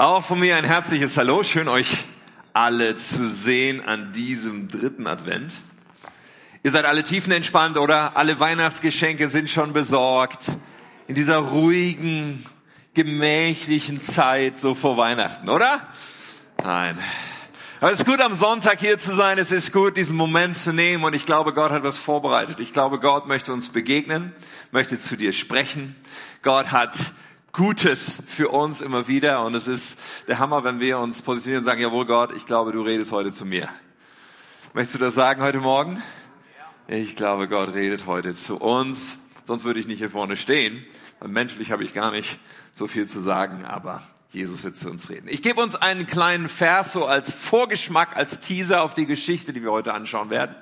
Auch von mir ein herzliches Hallo. Schön euch alle zu sehen an diesem dritten Advent. Ihr seid alle tiefenentspannt, oder? Alle Weihnachtsgeschenke sind schon besorgt. In dieser ruhigen, gemächlichen Zeit so vor Weihnachten, oder? Nein. Aber es ist gut, am Sonntag hier zu sein. Es ist gut, diesen Moment zu nehmen. Und ich glaube, Gott hat was vorbereitet. Ich glaube, Gott möchte uns begegnen, möchte zu dir sprechen. Gott hat Gutes für uns immer wieder. Und es ist der Hammer, wenn wir uns positionieren und sagen, jawohl Gott, ich glaube, du redest heute zu mir. Möchtest du das sagen heute Morgen? Ich glaube, Gott redet heute zu uns. Sonst würde ich nicht hier vorne stehen. Weil menschlich habe ich gar nicht so viel zu sagen, aber Jesus wird zu uns reden. Ich gebe uns einen kleinen Vers so als Vorgeschmack, als Teaser auf die Geschichte, die wir heute anschauen werden.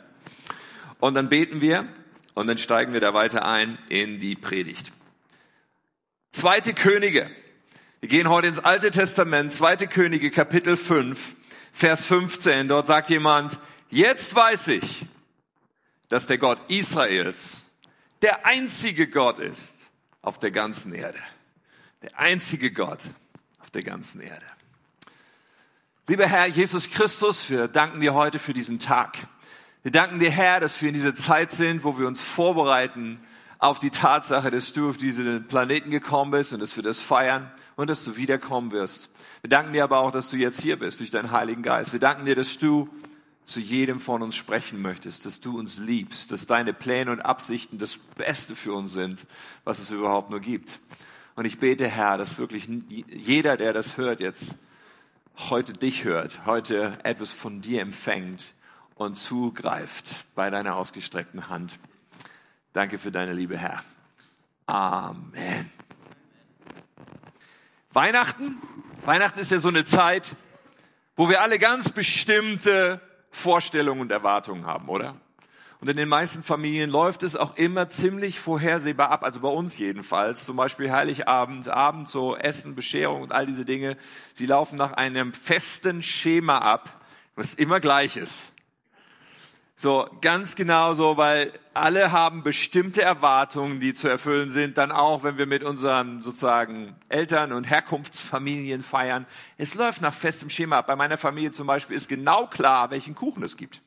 Und dann beten wir und dann steigen wir da weiter ein in die Predigt. Zweite Könige. Wir gehen heute ins Alte Testament, Zweite Könige, Kapitel 5, Vers 15. Dort sagt jemand, jetzt weiß ich, dass der Gott Israels der einzige Gott ist auf der ganzen Erde. Der einzige Gott auf der ganzen Erde. Lieber Herr Jesus Christus, wir danken dir heute für diesen Tag. Wir danken dir, Herr, dass wir in dieser Zeit sind, wo wir uns vorbereiten auf die Tatsache, dass du auf diesen Planeten gekommen bist und dass wir das feiern und dass du wiederkommen wirst. Wir danken dir aber auch, dass du jetzt hier bist durch deinen Heiligen Geist. Wir danken dir, dass du zu jedem von uns sprechen möchtest, dass du uns liebst, dass deine Pläne und Absichten das Beste für uns sind, was es überhaupt nur gibt. Und ich bete, Herr, dass wirklich jeder, der das hört jetzt, heute dich hört, heute etwas von dir empfängt und zugreift bei deiner ausgestreckten Hand. Danke für deine Liebe, Herr. Amen. Weihnachten? Weihnachten ist ja so eine Zeit, wo wir alle ganz bestimmte Vorstellungen und Erwartungen haben, oder? Und in den meisten Familien läuft es auch immer ziemlich vorhersehbar ab, also bei uns jedenfalls. Zum Beispiel Heiligabend, Abend so Essen, Bescherung und all diese Dinge. Sie laufen nach einem festen Schema ab, was immer gleich ist. So, ganz genau so, weil alle haben bestimmte Erwartungen, die zu erfüllen sind, dann auch, wenn wir mit unseren sozusagen Eltern und Herkunftsfamilien feiern. Es läuft nach festem Schema. Bei meiner Familie zum Beispiel ist genau klar, welchen Kuchen es gibt.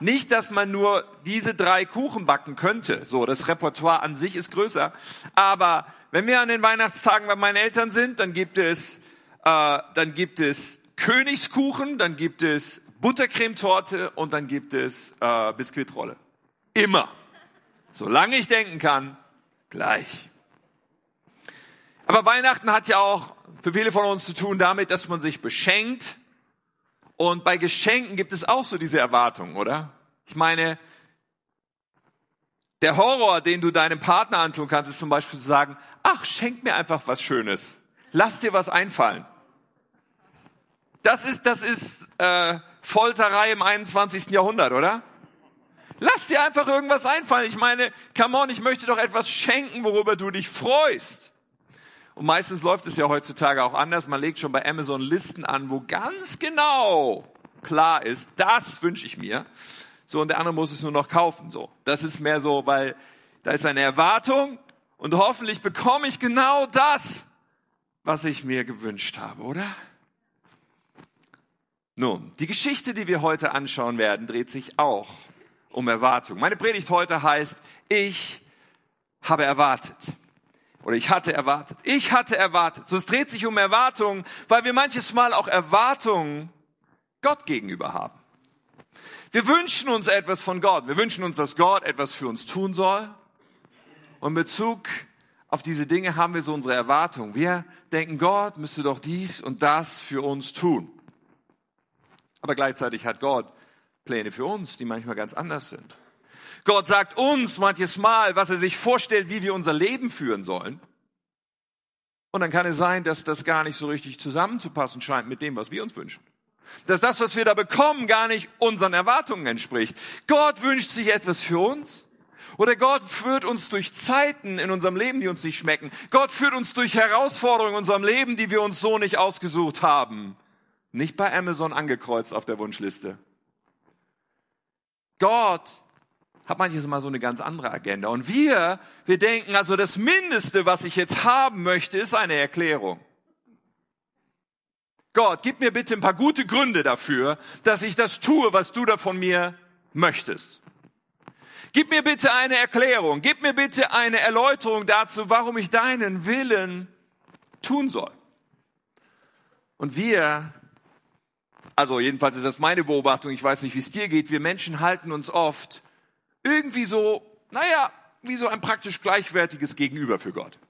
Nicht, dass man nur diese drei Kuchen backen könnte. So, das Repertoire an sich ist größer. Aber wenn wir an den Weihnachtstagen bei meinen Eltern sind, dann gibt es, äh, dann gibt es Königskuchen, dann gibt es Buttercremetorte und dann gibt es äh, Biskuitrolle. Immer. Solange ich denken kann, gleich. Aber Weihnachten hat ja auch für viele von uns zu tun damit, dass man sich beschenkt. Und bei Geschenken gibt es auch so diese Erwartung, oder? Ich meine, der Horror, den du deinem Partner antun kannst, ist zum Beispiel zu sagen, ach, schenk mir einfach was Schönes. Lass dir was einfallen. Das ist, das ist äh, Folterei im 21. Jahrhundert, oder? Lass dir einfach irgendwas einfallen. Ich meine, come on, ich möchte doch etwas schenken, worüber du dich freust. Und meistens läuft es ja heutzutage auch anders. Man legt schon bei Amazon Listen an, wo ganz genau klar ist, das wünsche ich mir. So, und der andere muss es nur noch kaufen. So, das ist mehr so, weil da ist eine Erwartung und hoffentlich bekomme ich genau das, was ich mir gewünscht habe, oder? Nun, die Geschichte, die wir heute anschauen werden, dreht sich auch um Erwartung. Meine Predigt heute heißt, ich habe erwartet. Oder ich hatte erwartet. Ich hatte erwartet. So, es dreht sich um Erwartungen, weil wir manches Mal auch Erwartungen Gott gegenüber haben. Wir wünschen uns etwas von Gott. Wir wünschen uns, dass Gott etwas für uns tun soll. Und in Bezug auf diese Dinge haben wir so unsere Erwartungen. Wir denken, Gott müsste doch dies und das für uns tun. Aber gleichzeitig hat Gott Pläne für uns, die manchmal ganz anders sind. Gott sagt uns manches Mal, was er sich vorstellt, wie wir unser Leben führen sollen. Und dann kann es sein, dass das gar nicht so richtig zusammenzupassen scheint mit dem, was wir uns wünschen. Dass das, was wir da bekommen, gar nicht unseren Erwartungen entspricht. Gott wünscht sich etwas für uns. Oder Gott führt uns durch Zeiten in unserem Leben, die uns nicht schmecken. Gott führt uns durch Herausforderungen in unserem Leben, die wir uns so nicht ausgesucht haben. Nicht bei Amazon angekreuzt auf der Wunschliste. Gott hat manches Mal so eine ganz andere Agenda. Und wir, wir denken also, das Mindeste, was ich jetzt haben möchte, ist eine Erklärung. Gott, gib mir bitte ein paar gute Gründe dafür, dass ich das tue, was du da von mir möchtest. Gib mir bitte eine Erklärung, gib mir bitte eine Erläuterung dazu, warum ich deinen Willen tun soll. Und wir, also jedenfalls ist das meine Beobachtung, ich weiß nicht, wie es dir geht, wir Menschen halten uns oft irgendwie so, naja, wie so ein praktisch gleichwertiges Gegenüber für Gott.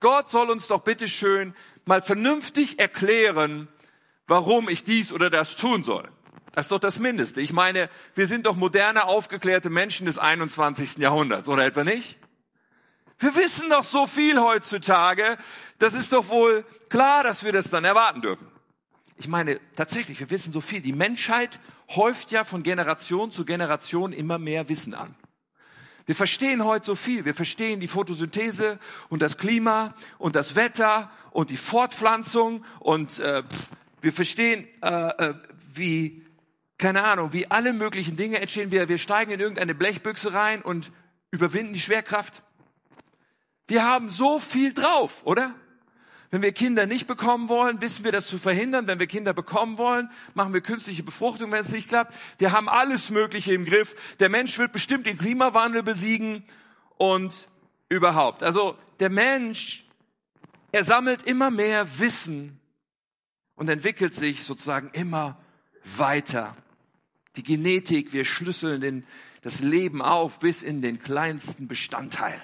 Gott soll uns doch bitte schön mal vernünftig erklären, warum ich dies oder das tun soll. Das ist doch das Mindeste. Ich meine, wir sind doch moderne, aufgeklärte Menschen des 21. Jahrhunderts, oder etwa nicht? Wir wissen doch so viel heutzutage. Das ist doch wohl klar, dass wir das dann erwarten dürfen. Ich meine, tatsächlich, wir wissen so viel. Die Menschheit häuft ja von Generation zu Generation immer mehr Wissen an. Wir verstehen heute so viel. Wir verstehen die Photosynthese und das Klima und das Wetter und die Fortpflanzung und äh, wir verstehen, äh, äh, wie keine Ahnung, wie alle möglichen Dinge entstehen. Wir, wir steigen in irgendeine Blechbüchse rein und überwinden die Schwerkraft. Wir haben so viel drauf, oder? Wenn wir Kinder nicht bekommen wollen, wissen wir das zu verhindern. Wenn wir Kinder bekommen wollen, machen wir künstliche Befruchtung, wenn es nicht klappt. Wir haben alles Mögliche im Griff. Der Mensch wird bestimmt den Klimawandel besiegen und überhaupt. Also der Mensch, er sammelt immer mehr Wissen und entwickelt sich sozusagen immer weiter die Genetik, wir schlüsseln den, das Leben auf bis in den kleinsten Bestandteil.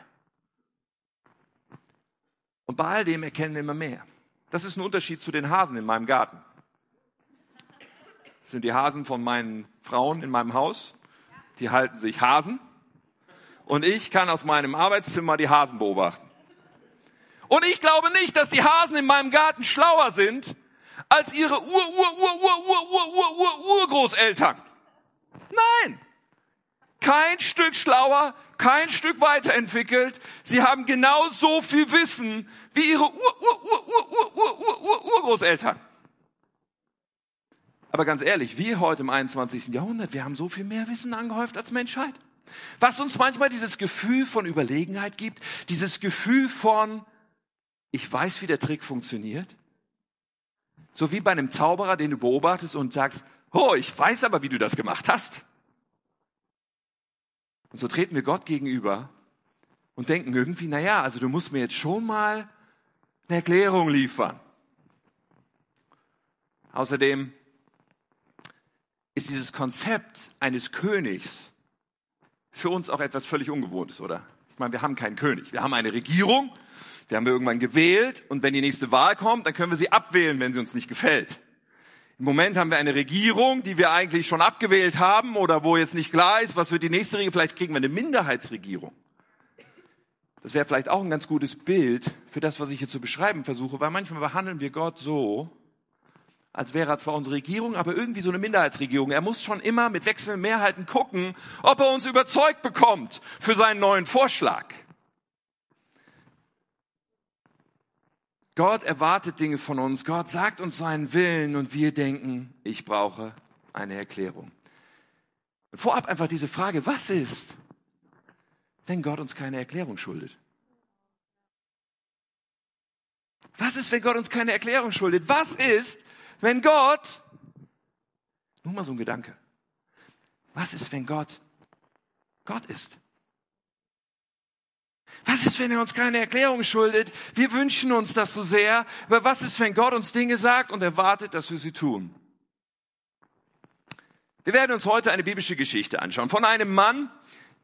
Und bei all dem erkennen wir immer mehr. Das ist ein Unterschied zu den Hasen in meinem Garten. Das sind die Hasen von meinen Frauen in meinem Haus. Die halten sich Hasen. Und ich kann aus meinem Arbeitszimmer die Hasen beobachten. Und ich glaube nicht, dass die Hasen in meinem Garten schlauer sind als ihre Ur-Ur-Ur-Ur-Ur-Ur-Ur-Urgroßeltern. Nein. Kein Stück schlauer, kein Stück weiterentwickelt. Sie haben genau so viel Wissen wie ihre Ur, Ur, Ur, Ur, Ur, Ur, Ur, Ur, Urgroßeltern. Aber ganz ehrlich, wir heute im 21. Jahrhundert, wir haben so viel mehr Wissen angehäuft als Menschheit. Was uns manchmal dieses Gefühl von Überlegenheit gibt, dieses Gefühl von, ich weiß, wie der Trick funktioniert. So wie bei einem Zauberer, den du beobachtest und sagst, Oh, ich weiß aber, wie du das gemacht hast. Und so treten wir Gott gegenüber und denken irgendwie, na ja, also du musst mir jetzt schon mal eine Erklärung liefern. Außerdem ist dieses Konzept eines Königs für uns auch etwas völlig Ungewohntes, oder? Ich meine, wir haben keinen König. Wir haben eine Regierung, die haben wir irgendwann gewählt und wenn die nächste Wahl kommt, dann können wir sie abwählen, wenn sie uns nicht gefällt. Im Moment haben wir eine Regierung, die wir eigentlich schon abgewählt haben oder wo jetzt nicht klar ist, was wird die nächste Regierung. Vielleicht kriegen wir eine Minderheitsregierung. Das wäre vielleicht auch ein ganz gutes Bild für das, was ich hier zu beschreiben versuche, weil manchmal behandeln wir Gott so, als wäre er zwar unsere Regierung, aber irgendwie so eine Minderheitsregierung. Er muss schon immer mit wechselnden Mehrheiten gucken, ob er uns überzeugt bekommt für seinen neuen Vorschlag. Gott erwartet Dinge von uns. Gott sagt uns seinen Willen und wir denken, ich brauche eine Erklärung. Vorab einfach diese Frage, was ist, wenn Gott uns keine Erklärung schuldet? Was ist, wenn Gott uns keine Erklärung schuldet? Was ist, wenn Gott, nur mal so ein Gedanke, was ist, wenn Gott Gott ist? Was ist, wenn er uns keine Erklärung schuldet? Wir wünschen uns das so sehr. Aber was ist, wenn Gott uns Dinge sagt und erwartet, dass wir sie tun? Wir werden uns heute eine biblische Geschichte anschauen von einem Mann,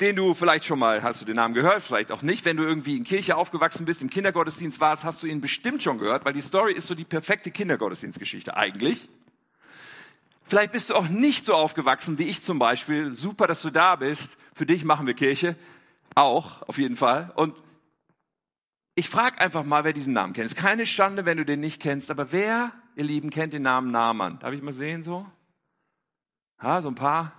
den du vielleicht schon mal, hast du den Namen gehört, vielleicht auch nicht. Wenn du irgendwie in Kirche aufgewachsen bist, im Kindergottesdienst warst, hast du ihn bestimmt schon gehört, weil die Story ist so die perfekte Kindergottesdienstgeschichte eigentlich. Vielleicht bist du auch nicht so aufgewachsen wie ich zum Beispiel. Super, dass du da bist. Für dich machen wir Kirche. Auch, auf jeden Fall. Und ich frage einfach mal, wer diesen Namen kennt. Es ist keine Schande, wenn du den nicht kennst, aber wer, ihr Lieben, kennt den Namen Naaman? Darf ich mal sehen so? Ja, so ein paar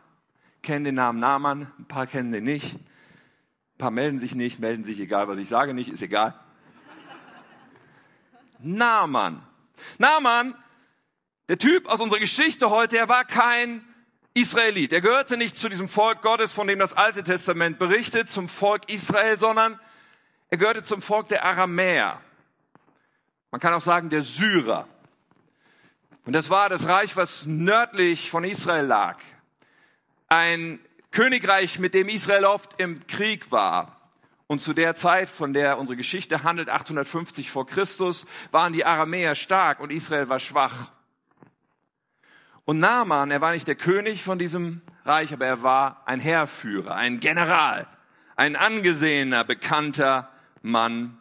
kennen den Namen Naaman, ein paar kennen den nicht. Ein paar melden sich nicht, melden sich egal, was ich sage nicht, ist egal. Naaman. Naaman, der Typ aus unserer Geschichte heute, er war kein Israelit. Er gehörte nicht zu diesem Volk Gottes, von dem das Alte Testament berichtet, zum Volk Israel, sondern er gehörte zum Volk der Aramäer. Man kann auch sagen der Syrer. Und das war das Reich, was nördlich von Israel lag. Ein Königreich, mit dem Israel oft im Krieg war. Und zu der Zeit, von der unsere Geschichte handelt, 850 vor Christus, waren die Aramäer stark und Israel war schwach. Und Naaman, er war nicht der König von diesem Reich, aber er war ein Heerführer, ein General, ein angesehener, bekannter Mann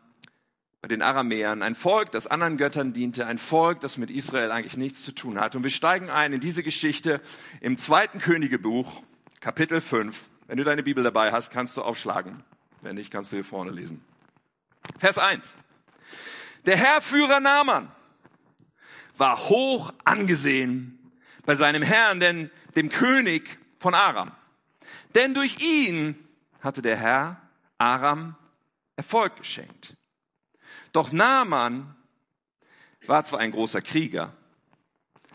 bei den Aramäern, ein Volk, das anderen Göttern diente, ein Volk, das mit Israel eigentlich nichts zu tun hat. Und wir steigen ein in diese Geschichte im zweiten Königebuch, Kapitel 5. Wenn du deine Bibel dabei hast, kannst du aufschlagen. Wenn nicht, kannst du hier vorne lesen. Vers 1. Der Herrführer Naaman war hoch angesehen bei seinem Herrn, denn dem König von Aram. Denn durch ihn hatte der Herr Aram Erfolg geschenkt. Doch Naaman war zwar ein großer Krieger,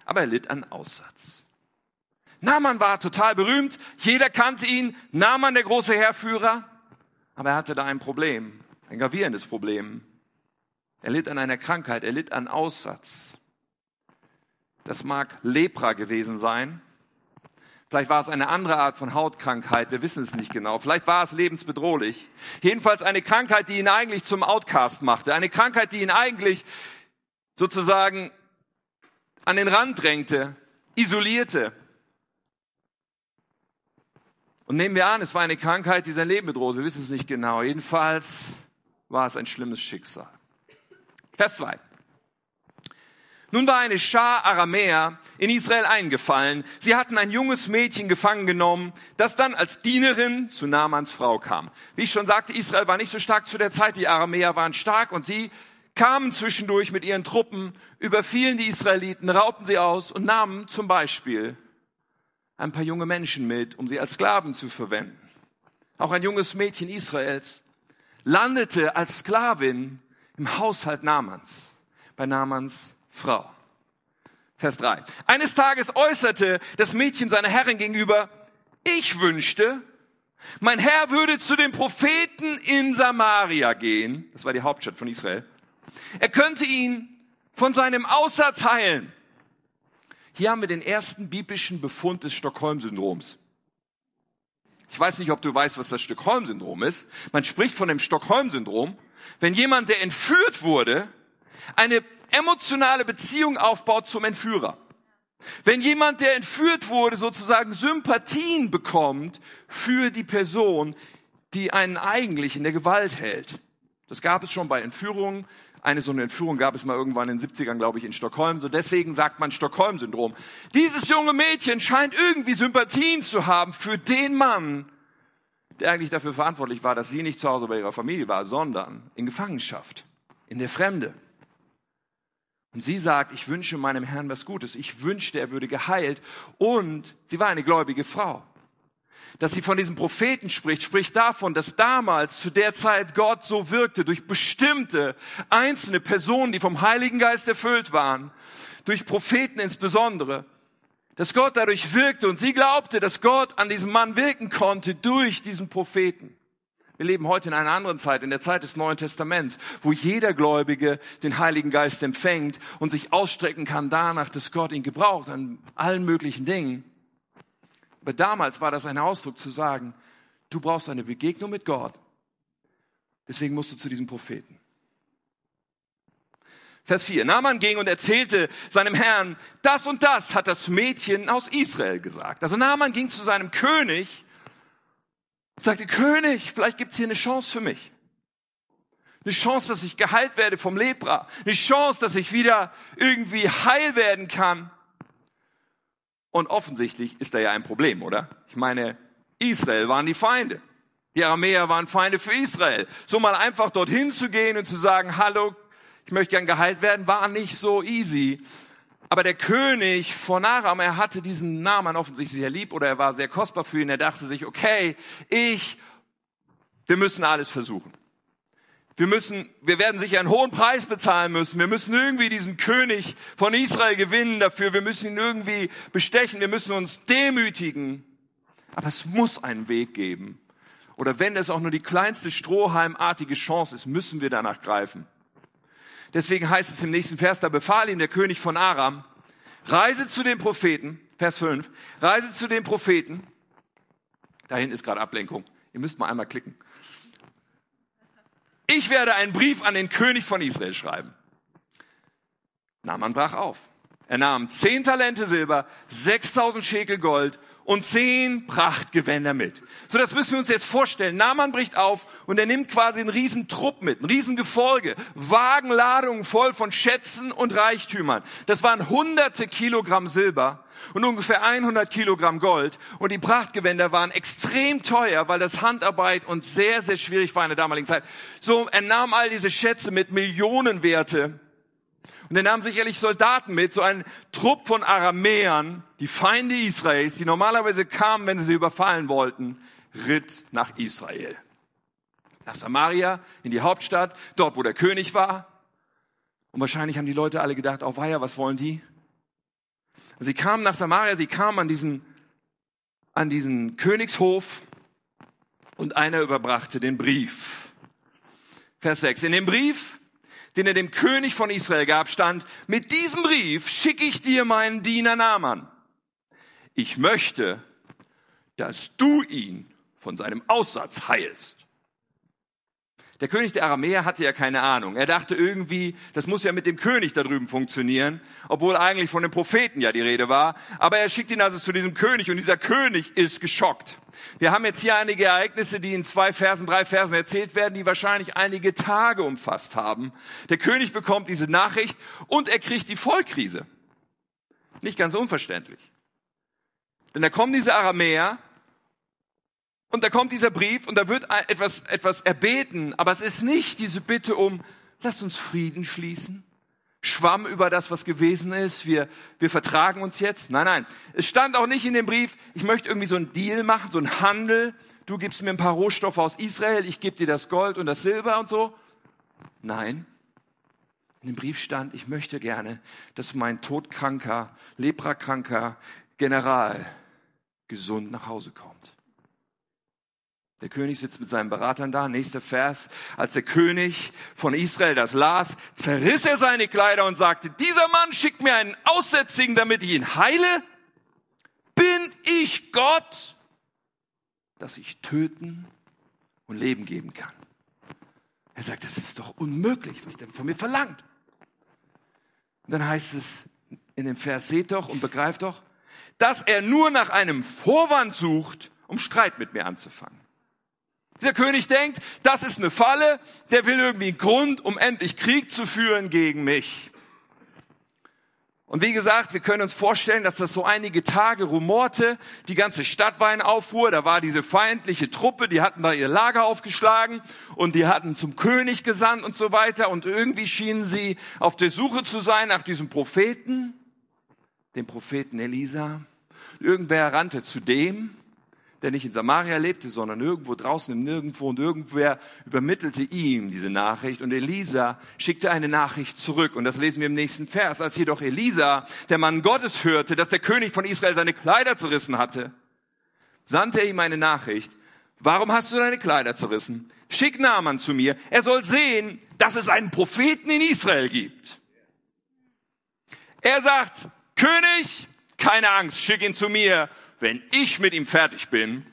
aber er litt an Aussatz. Naaman war total berühmt, jeder kannte ihn, Naaman der große Herrführer, aber er hatte da ein Problem, ein gravierendes Problem. Er litt an einer Krankheit, er litt an Aussatz. Das mag Lepra gewesen sein. Vielleicht war es eine andere Art von Hautkrankheit, wir wissen es nicht genau. Vielleicht war es lebensbedrohlich. Jedenfalls eine Krankheit, die ihn eigentlich zum Outcast machte. Eine Krankheit, die ihn eigentlich sozusagen an den Rand drängte, isolierte. Und nehmen wir an, es war eine Krankheit, die sein Leben bedroht. Wir wissen es nicht genau. Jedenfalls war es ein schlimmes Schicksal. Vers 2. Nun war eine Schar Aramäer in Israel eingefallen. Sie hatten ein junges Mädchen gefangen genommen, das dann als Dienerin zu Namans Frau kam. Wie ich schon sagte, Israel war nicht so stark zu der Zeit. Die Aramäer waren stark und sie kamen zwischendurch mit ihren Truppen, überfielen die Israeliten, raubten sie aus und nahmen zum Beispiel ein paar junge Menschen mit, um sie als Sklaven zu verwenden. Auch ein junges Mädchen Israels landete als Sklavin im Haushalt Namans, bei Namans Frau. Vers 3. Eines Tages äußerte das Mädchen seiner Herrin gegenüber, ich wünschte, mein Herr würde zu den Propheten in Samaria gehen, das war die Hauptstadt von Israel, er könnte ihn von seinem Aussatz heilen. Hier haben wir den ersten biblischen Befund des Stockholm-Syndroms. Ich weiß nicht, ob du weißt, was das Stockholm-Syndrom ist. Man spricht von dem Stockholm-Syndrom, wenn jemand, der entführt wurde, eine emotionale Beziehung aufbaut zum Entführer. Wenn jemand, der entführt wurde, sozusagen Sympathien bekommt für die Person, die einen eigentlich in der Gewalt hält. Das gab es schon bei Entführungen. Eine so eine Entführung gab es mal irgendwann in den 70ern, glaube ich, in Stockholm. So deswegen sagt man Stockholm-Syndrom. Dieses junge Mädchen scheint irgendwie Sympathien zu haben für den Mann, der eigentlich dafür verantwortlich war, dass sie nicht zu Hause bei ihrer Familie war, sondern in Gefangenschaft, in der Fremde. Und sie sagt, ich wünsche meinem Herrn was Gutes. Ich wünschte, er würde geheilt. Und sie war eine gläubige Frau dass sie von diesem Propheten spricht, spricht davon, dass damals zu der Zeit Gott so wirkte durch bestimmte einzelne Personen, die vom Heiligen Geist erfüllt waren, durch Propheten insbesondere, dass Gott dadurch wirkte und sie glaubte, dass Gott an diesem Mann wirken konnte durch diesen Propheten. Wir leben heute in einer anderen Zeit, in der Zeit des Neuen Testaments, wo jeder Gläubige den Heiligen Geist empfängt und sich ausstrecken kann danach, dass Gott ihn gebraucht an allen möglichen Dingen. Aber damals war das ein Ausdruck zu sagen, du brauchst eine Begegnung mit Gott. Deswegen musst du zu diesem Propheten. Vers 4. Naaman ging und erzählte seinem Herrn, das und das hat das Mädchen aus Israel gesagt. Also Naaman ging zu seinem König sagte, König, vielleicht gibt's hier eine Chance für mich. Eine Chance, dass ich geheilt werde vom Lepra. Eine Chance, dass ich wieder irgendwie heil werden kann. Und offensichtlich ist da ja ein Problem, oder? Ich meine, Israel waren die Feinde. Die Aramäer waren Feinde für Israel. So mal einfach dorthin zu gehen und zu sagen, hallo, ich möchte gern geheilt werden, war nicht so easy. Aber der König von Aram, er hatte diesen Namen offensichtlich sehr lieb oder er war sehr kostbar für ihn. Er dachte sich, okay, ich, wir müssen alles versuchen. Wir müssen, wir werden sicher einen hohen Preis bezahlen müssen. Wir müssen irgendwie diesen König von Israel gewinnen dafür. Wir müssen ihn irgendwie bestechen. Wir müssen uns demütigen. Aber es muss einen Weg geben. Oder wenn es auch nur die kleinste strohhalmartige Chance ist, müssen wir danach greifen. Deswegen heißt es im nächsten Vers, da befahl ihm der König von Aram, reise zu den Propheten, Vers 5, reise zu den Propheten. Da hinten ist gerade Ablenkung. Ihr müsst mal einmal klicken. Ich werde einen Brief an den König von Israel schreiben. Naaman brach auf. Er nahm zehn Talente Silber, 6000 Schekel Gold und zehn Prachtgewänder mit. So, das müssen wir uns jetzt vorstellen. Naaman bricht auf und er nimmt quasi einen riesen Trupp mit, ein riesen Gefolge, Wagenladungen voll von Schätzen und Reichtümern. Das waren hunderte Kilogramm Silber und ungefähr 100 Kilogramm Gold. Und die Prachtgewänder waren extrem teuer, weil das Handarbeit und sehr, sehr schwierig war in der damaligen Zeit. So, er nahm all diese Schätze mit Millionenwerte und er nahm sicherlich Soldaten mit, so ein Trupp von Aramäern, die Feinde Israels, die normalerweise kamen, wenn sie sie überfallen wollten, ritt nach Israel. Nach Samaria, in die Hauptstadt, dort wo der König war. Und wahrscheinlich haben die Leute alle gedacht, oh weia, was wollen die? Sie kamen nach Samaria, sie kamen an diesen, an diesen Königshof und einer überbrachte den Brief. Vers 6. In dem Brief den er dem König von Israel gab, stand, mit diesem Brief schicke ich dir meinen Diener Naaman. Ich möchte, dass du ihn von seinem Aussatz heilst. Der König der Aramäer hatte ja keine Ahnung. Er dachte irgendwie, das muss ja mit dem König da drüben funktionieren, obwohl eigentlich von dem Propheten ja die Rede war. Aber er schickt ihn also zu diesem König und dieser König ist geschockt. Wir haben jetzt hier einige Ereignisse, die in zwei Versen, drei Versen erzählt werden, die wahrscheinlich einige Tage umfasst haben. Der König bekommt diese Nachricht und er kriegt die Vollkrise. Nicht ganz unverständlich. Denn da kommen diese Aramäer und da kommt dieser Brief und da wird etwas, etwas erbeten, aber es ist nicht diese Bitte um, lasst uns Frieden schließen. Schwamm über das, was gewesen ist. Wir, wir vertragen uns jetzt. Nein, nein. Es stand auch nicht in dem Brief, ich möchte irgendwie so einen Deal machen, so einen Handel. Du gibst mir ein paar Rohstoffe aus Israel, ich gebe dir das Gold und das Silber und so. Nein. In dem Brief stand, ich möchte gerne, dass mein todkranker, leprakranker General gesund nach Hause kommt. Der König sitzt mit seinen Beratern da. Nächster Vers. Als der König von Israel das las, zerriss er seine Kleider und sagte, dieser Mann schickt mir einen Aussätzigen, damit ich ihn heile? Bin ich Gott, dass ich töten und Leben geben kann? Er sagt, das ist doch unmöglich, was der von mir verlangt. Und dann heißt es in dem Vers, seht doch und begreift doch, dass er nur nach einem Vorwand sucht, um Streit mit mir anzufangen. Dieser König denkt, das ist eine Falle, der will irgendwie einen Grund, um endlich Krieg zu führen gegen mich. Und wie gesagt, wir können uns vorstellen, dass das so einige Tage rumorte, die ganze Stadt war in Aufruhr, da war diese feindliche Truppe, die hatten da ihr Lager aufgeschlagen und die hatten zum König gesandt und so weiter und irgendwie schienen sie auf der Suche zu sein nach diesem Propheten, dem Propheten Elisa. Irgendwer rannte zu dem der nicht in Samaria lebte, sondern irgendwo draußen im Nirgendwo und irgendwer übermittelte ihm diese Nachricht und Elisa schickte eine Nachricht zurück und das lesen wir im nächsten Vers. Als jedoch Elisa, der Mann Gottes, hörte, dass der König von Israel seine Kleider zerrissen hatte, sandte er ihm eine Nachricht. Warum hast du deine Kleider zerrissen? Schick Naaman zu mir. Er soll sehen, dass es einen Propheten in Israel gibt. Er sagt, König, keine Angst, schick ihn zu mir wenn ich mit ihm fertig bin,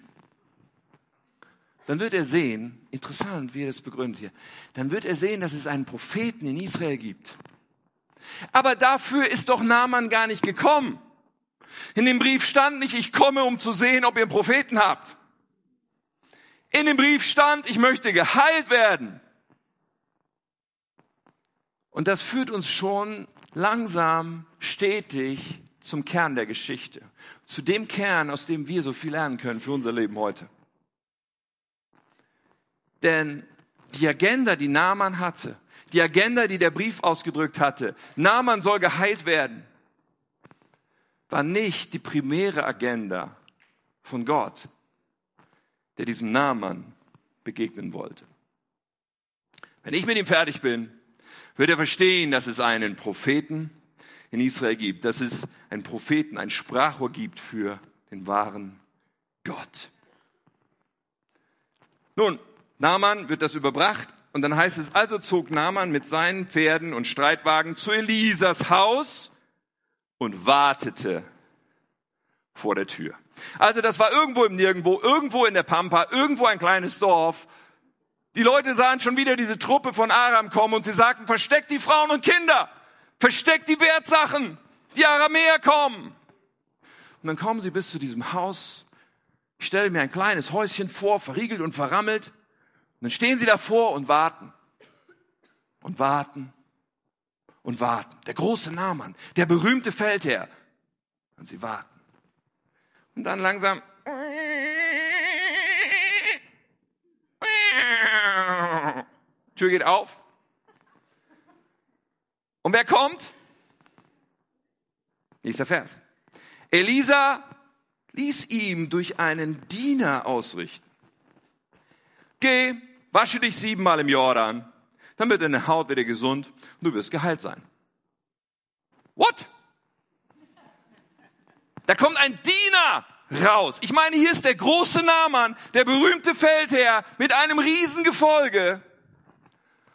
dann wird er sehen, interessant, wie er das begründet hier, dann wird er sehen, dass es einen Propheten in Israel gibt. Aber dafür ist doch Naaman gar nicht gekommen. In dem Brief stand nicht, ich komme, um zu sehen, ob ihr einen Propheten habt. In dem Brief stand, ich möchte geheilt werden. Und das führt uns schon langsam, stetig zum Kern der Geschichte. Zu dem Kern, aus dem wir so viel lernen können für unser Leben heute. Denn die Agenda, die Naaman hatte, die Agenda, die der Brief ausgedrückt hatte, Naaman soll geheilt werden, war nicht die primäre Agenda von Gott, der diesem Naaman begegnen wollte. Wenn ich mit ihm fertig bin, wird er verstehen, dass es einen Propheten in Israel gibt, dass es einen Propheten, ein Sprachrohr gibt für den wahren Gott. Nun, Naaman wird das überbracht und dann heißt es, also zog Naaman mit seinen Pferden und Streitwagen zu Elisas Haus und wartete vor der Tür. Also das war irgendwo im Nirgendwo, irgendwo in der Pampa, irgendwo ein kleines Dorf. Die Leute sahen schon wieder diese Truppe von Aram kommen und sie sagten, versteckt die Frauen und Kinder, versteckt die Wertsachen, die Aramäer kommen. Und dann kommen sie bis zu diesem Haus. Ich stelle mir ein kleines Häuschen vor, verriegelt und verrammelt. Und dann stehen sie davor und warten. Und warten. Und warten. Der große Nahmann, der berühmte Feldherr. Und sie warten. Und dann langsam. Tür geht auf. Und wer kommt? Nächster Vers. Elisa ließ ihm durch einen Diener ausrichten. Geh, wasche dich siebenmal im Jordan, dann wird deine Haut wieder gesund und du wirst geheilt sein. What? Da kommt ein Diener raus. Ich meine, hier ist der große Naaman, der berühmte Feldherr mit einem Riesengefolge.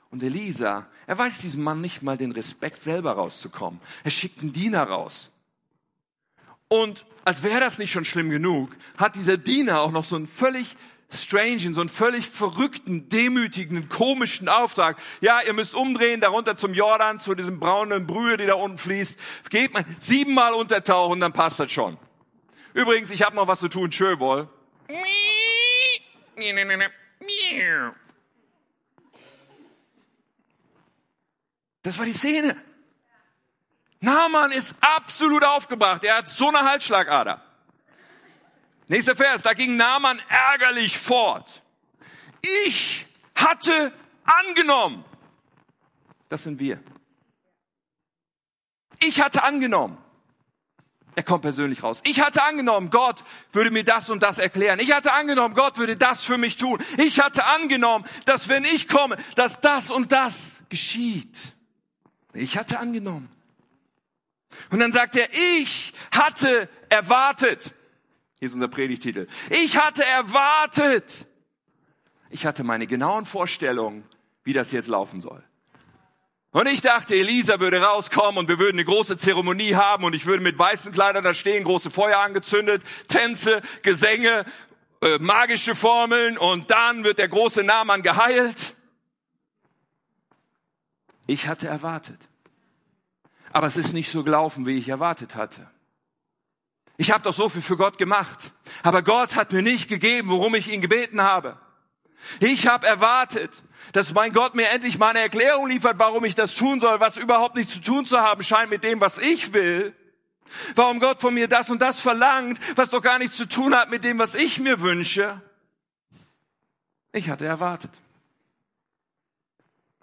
Und Elisa, er weiß diesem Mann nicht mal den Respekt selber rauszukommen. Er schickt einen Diener raus. Und als wäre das nicht schon schlimm genug, hat dieser Diener auch noch so einen völlig strangen, so einen völlig verrückten, demütigenden, komischen Auftrag. Ja, ihr müsst umdrehen, darunter zum Jordan, zu diesem braunen Brühe, die da unten fließt. Geht mal siebenmal untertauchen, dann passt das schon. Übrigens, ich habe noch was zu tun, Schöwohl. Das war die Szene. Naaman ist absolut aufgebracht. Er hat so eine Halsschlagader. Nächster Vers, da ging Naaman ärgerlich fort. Ich hatte angenommen. Das sind wir. Ich hatte angenommen. Er kommt persönlich raus. Ich hatte angenommen, Gott würde mir das und das erklären. Ich hatte angenommen, Gott würde das für mich tun. Ich hatte angenommen, dass wenn ich komme, dass das und das geschieht. Ich hatte angenommen. Und dann sagt er, ich hatte erwartet. Hier ist unser Predigtitel. Ich hatte erwartet. Ich hatte meine genauen Vorstellungen, wie das jetzt laufen soll. Und ich dachte, Elisa würde rauskommen und wir würden eine große Zeremonie haben und ich würde mit weißen Kleidern da stehen, große Feuer angezündet, Tänze, Gesänge, äh, magische Formeln und dann wird der große Naaman geheilt. Ich hatte erwartet. Aber es ist nicht so gelaufen, wie ich erwartet hatte. Ich habe doch so viel für Gott gemacht, aber Gott hat mir nicht gegeben, worum ich ihn gebeten habe. Ich habe erwartet, dass mein Gott mir endlich mal eine Erklärung liefert, warum ich das tun soll, was überhaupt nichts zu tun zu haben scheint mit dem, was ich will. Warum Gott von mir das und das verlangt, was doch gar nichts zu tun hat mit dem, was ich mir wünsche. Ich hatte erwartet.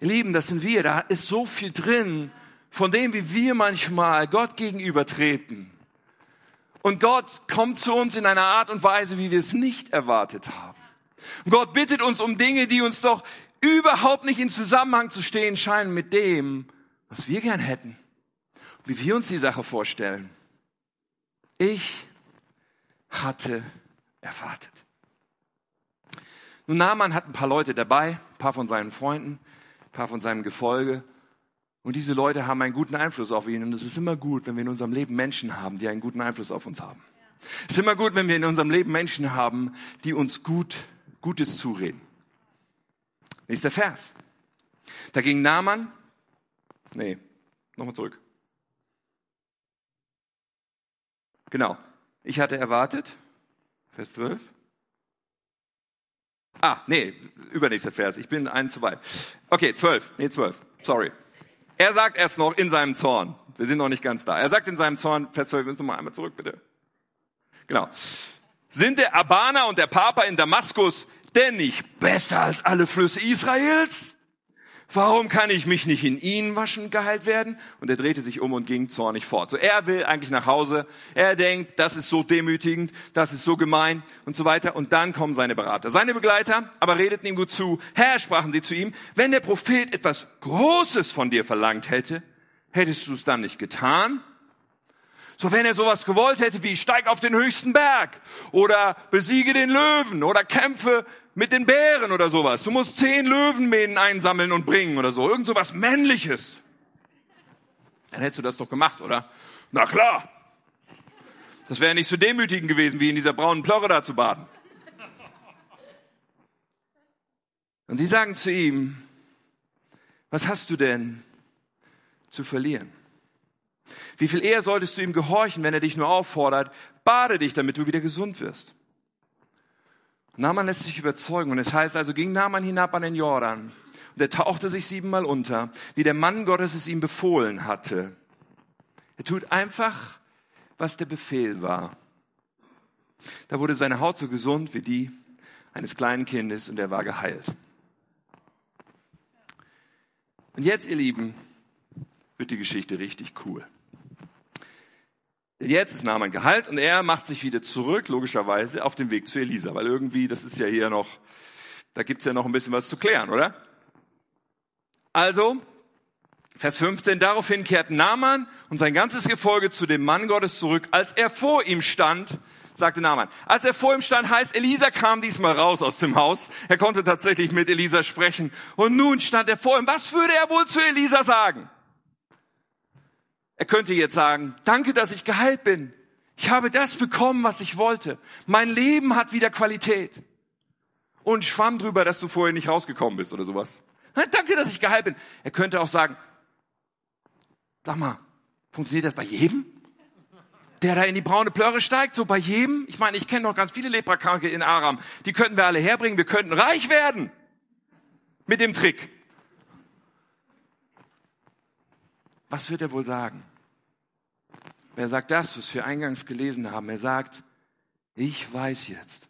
Ihr Lieben, das sind wir. Da ist so viel drin, von dem, wie wir manchmal Gott gegenübertreten. Und Gott kommt zu uns in einer Art und Weise, wie wir es nicht erwartet haben. Und Gott bittet uns um Dinge, die uns doch überhaupt nicht in Zusammenhang zu stehen scheinen mit dem, was wir gern hätten, wie wir uns die Sache vorstellen. Ich hatte erwartet. Nun, Naaman hat ein paar Leute dabei, ein paar von seinen Freunden, ein paar von seinem Gefolge. Und diese Leute haben einen guten Einfluss auf ihn. Und es ist immer gut, wenn wir in unserem Leben Menschen haben, die einen guten Einfluss auf uns haben. Es ist immer gut, wenn wir in unserem Leben Menschen haben, die uns gut, Gutes zureden. Nächster Vers. Da ging Naaman, nee, nochmal zurück. Genau. Ich hatte erwartet, Vers 12. Ah, nee, übernächster Vers. Ich bin einen zu weit. Okay, 12. Nee, 12. Sorry. Er sagt erst noch in seinem Zorn. Wir sind noch nicht ganz da. Er sagt in seinem Zorn, Vers 12, müssen wir mal einmal zurück, bitte. Genau. Sind der Abana und der Papa in Damaskus denn nicht besser als alle Flüsse Israels? Warum kann ich mich nicht in ihnen waschen geheilt werden? Und er drehte sich um und ging zornig fort. So, er will eigentlich nach Hause. Er denkt, das ist so demütigend, das ist so gemein und so weiter. Und dann kommen seine Berater. Seine Begleiter aber redeten ihm gut zu. Herr, sprachen sie zu ihm, wenn der Prophet etwas Großes von dir verlangt hätte, hättest du es dann nicht getan? So, wenn er sowas gewollt hätte wie steig auf den höchsten Berg oder besiege den Löwen oder kämpfe mit den Bären oder sowas. Du musst zehn Löwenmähen einsammeln und bringen oder so. Irgend sowas Männliches. Dann hättest du das doch gemacht, oder? Na klar. Das wäre nicht so demütigend gewesen, wie in dieser braunen Plörre da zu baden. Und sie sagen zu ihm, was hast du denn zu verlieren? Wie viel eher solltest du ihm gehorchen, wenn er dich nur auffordert, bade dich, damit du wieder gesund wirst? Naaman lässt sich überzeugen und es heißt also, ging Naaman hinab an den Jordan und er tauchte sich siebenmal unter, wie der Mann Gottes es ihm befohlen hatte. Er tut einfach, was der Befehl war. Da wurde seine Haut so gesund wie die eines kleinen Kindes und er war geheilt. Und jetzt, ihr Lieben, wird die Geschichte richtig cool. Jetzt ist Naaman geheilt und er macht sich wieder zurück, logischerweise, auf den Weg zu Elisa, weil irgendwie, das ist ja hier noch, da gibt's ja noch ein bisschen was zu klären, oder? Also, Vers 15, daraufhin kehrt Naaman und sein ganzes Gefolge zu dem Mann Gottes zurück. Als er vor ihm stand, sagte Naaman, als er vor ihm stand, heißt, Elisa kam diesmal raus aus dem Haus. Er konnte tatsächlich mit Elisa sprechen. Und nun stand er vor ihm. Was würde er wohl zu Elisa sagen? Er könnte jetzt sagen, danke, dass ich geheilt bin. Ich habe das bekommen, was ich wollte. Mein Leben hat wieder Qualität. Und schwamm drüber, dass du vorher nicht rausgekommen bist oder sowas. Danke, dass ich geheilt bin. Er könnte auch sagen, sag mal, funktioniert das bei jedem? Der da in die braune Plöre steigt, so bei jedem? Ich meine, ich kenne noch ganz viele Leprakranke in Aram. Die könnten wir alle herbringen. Wir könnten reich werden. Mit dem Trick. Was wird er wohl sagen? Er sagt das, was wir eingangs gelesen haben. Er sagt, ich weiß jetzt.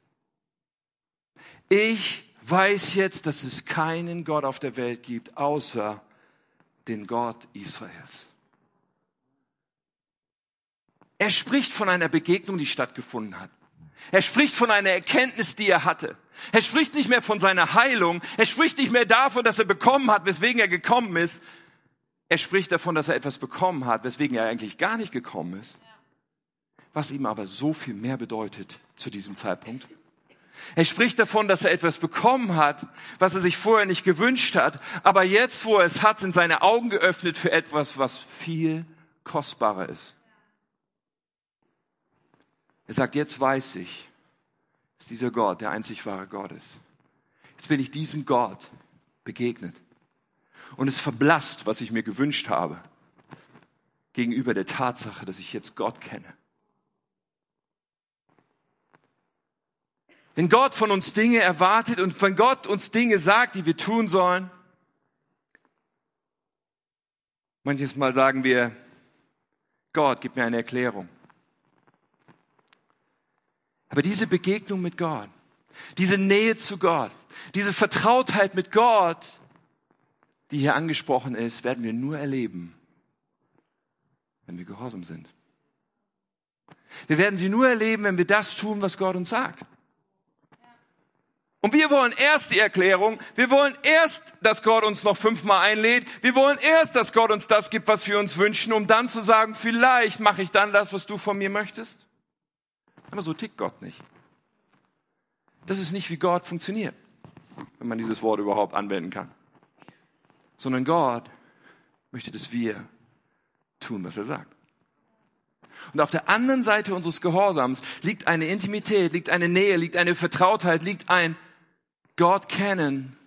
Ich weiß jetzt, dass es keinen Gott auf der Welt gibt, außer den Gott Israels. Er spricht von einer Begegnung, die stattgefunden hat. Er spricht von einer Erkenntnis, die er hatte. Er spricht nicht mehr von seiner Heilung. Er spricht nicht mehr davon, dass er bekommen hat, weswegen er gekommen ist, er spricht davon, dass er etwas bekommen hat, weswegen er eigentlich gar nicht gekommen ist. Was ihm aber so viel mehr bedeutet zu diesem Zeitpunkt. Er spricht davon, dass er etwas bekommen hat, was er sich vorher nicht gewünscht hat. Aber jetzt, wo er es hat, sind seine Augen geöffnet für etwas, was viel kostbarer ist. Er sagt, jetzt weiß ich, dass dieser Gott der einzig wahre Gott ist. Jetzt bin ich diesem Gott begegnet und es verblasst, was ich mir gewünscht habe, gegenüber der Tatsache, dass ich jetzt Gott kenne. Wenn Gott von uns Dinge erwartet und wenn Gott uns Dinge sagt, die wir tun sollen, manches Mal sagen wir, Gott, gib mir eine Erklärung. Aber diese Begegnung mit Gott, diese Nähe zu Gott, diese Vertrautheit mit Gott, die hier angesprochen ist, werden wir nur erleben, wenn wir gehorsam sind. Wir werden sie nur erleben, wenn wir das tun, was Gott uns sagt. Und wir wollen erst die Erklärung, wir wollen erst, dass Gott uns noch fünfmal einlädt, wir wollen erst, dass Gott uns das gibt, was wir uns wünschen, um dann zu sagen, vielleicht mache ich dann das, was du von mir möchtest. Aber so tickt Gott nicht. Das ist nicht, wie Gott funktioniert, wenn man dieses Wort überhaupt anwenden kann sondern Gott möchte, dass wir tun, was er sagt. Und auf der anderen Seite unseres Gehorsams liegt eine Intimität, liegt eine Nähe, liegt eine Vertrautheit, liegt ein Gott kennen,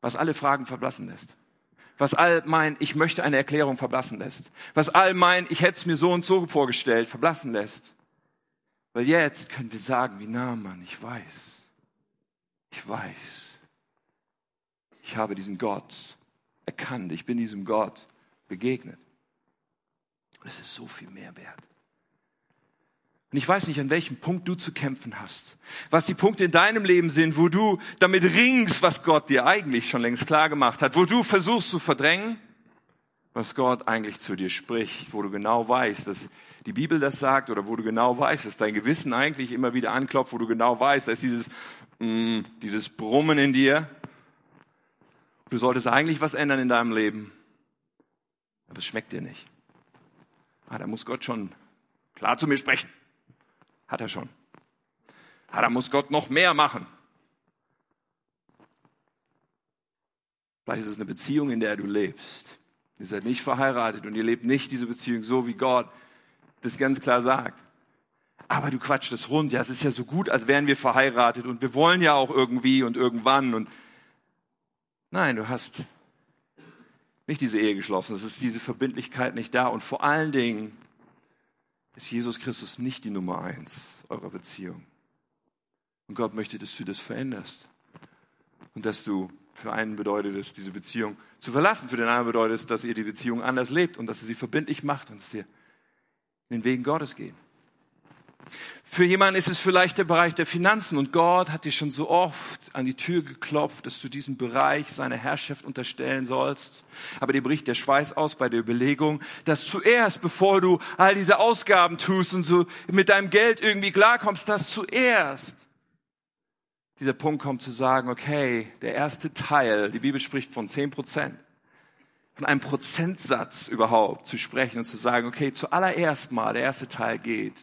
was alle Fragen verblassen lässt. Was all mein, ich möchte eine Erklärung verblassen lässt. Was all mein, ich hätte es mir so und so vorgestellt, verblassen lässt. Weil jetzt können wir sagen, wie nah man, ich weiß. Ich weiß ich habe diesen Gott erkannt, ich bin diesem Gott begegnet. Und es ist so viel mehr wert. Und ich weiß nicht, an welchem Punkt du zu kämpfen hast. Was die Punkte in deinem Leben sind, wo du damit ringst, was Gott dir eigentlich schon längst klar gemacht hat. Wo du versuchst zu verdrängen, was Gott eigentlich zu dir spricht. Wo du genau weißt, dass die Bibel das sagt oder wo du genau weißt, dass dein Gewissen eigentlich immer wieder anklopft, wo du genau weißt, dass dieses, mm, dieses Brummen in dir, Du solltest eigentlich was ändern in deinem Leben, aber es schmeckt dir nicht. Ah, da muss Gott schon klar zu mir sprechen. Hat er schon. Ah, da muss Gott noch mehr machen. Vielleicht ist es eine Beziehung, in der du lebst, Ihr seid nicht verheiratet und ihr lebt nicht diese Beziehung so, wie Gott das ganz klar sagt. Aber du quatschst es rund. Ja, es ist ja so gut, als wären wir verheiratet und wir wollen ja auch irgendwie und irgendwann und nein, du hast nicht diese Ehe geschlossen. Es ist diese Verbindlichkeit nicht da und vor allen Dingen ist Jesus Christus nicht die Nummer eins eurer Beziehung. Und Gott möchte, dass du das veränderst. Und dass du, für einen bedeutet es, diese Beziehung zu verlassen, für den anderen bedeutet es, dass ihr die Beziehung anders lebt und dass ihr sie verbindlich macht und dass ihr in den Wegen Gottes geht. Für jemanden ist es vielleicht der Bereich der Finanzen und Gott hat dir schon so oft an die Tür geklopft, dass du diesen Bereich seiner Herrschaft unterstellen sollst. Aber dir bricht der Schweiß aus bei der Überlegung, dass zuerst, bevor du all diese Ausgaben tust und so mit deinem Geld irgendwie klarkommst, dass zuerst dieser Punkt kommt zu sagen, okay, der erste Teil, die Bibel spricht von zehn Prozent, von einem Prozentsatz überhaupt zu sprechen und zu sagen, okay, zuallererst mal, der erste Teil geht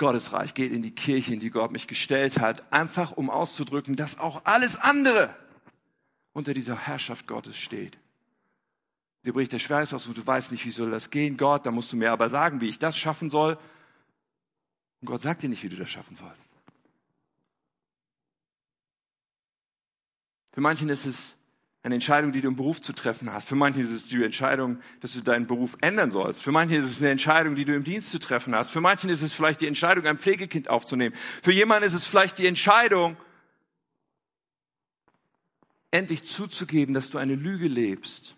Gottes Reich, geht in die Kirche, in die Gott mich gestellt hat, einfach um auszudrücken, dass auch alles andere unter dieser Herrschaft Gottes steht. Dir bricht der Schweiß aus und du weißt nicht, wie soll das gehen. Gott, da musst du mir aber sagen, wie ich das schaffen soll. Und Gott sagt dir nicht, wie du das schaffen sollst. Für manchen ist es eine Entscheidung, die du im Beruf zu treffen hast. Für manche ist es die Entscheidung, dass du deinen Beruf ändern sollst. Für manche ist es eine Entscheidung, die du im Dienst zu treffen hast. Für manchen ist es vielleicht die Entscheidung, ein Pflegekind aufzunehmen. Für jemanden ist es vielleicht die Entscheidung, endlich zuzugeben, dass du eine Lüge lebst.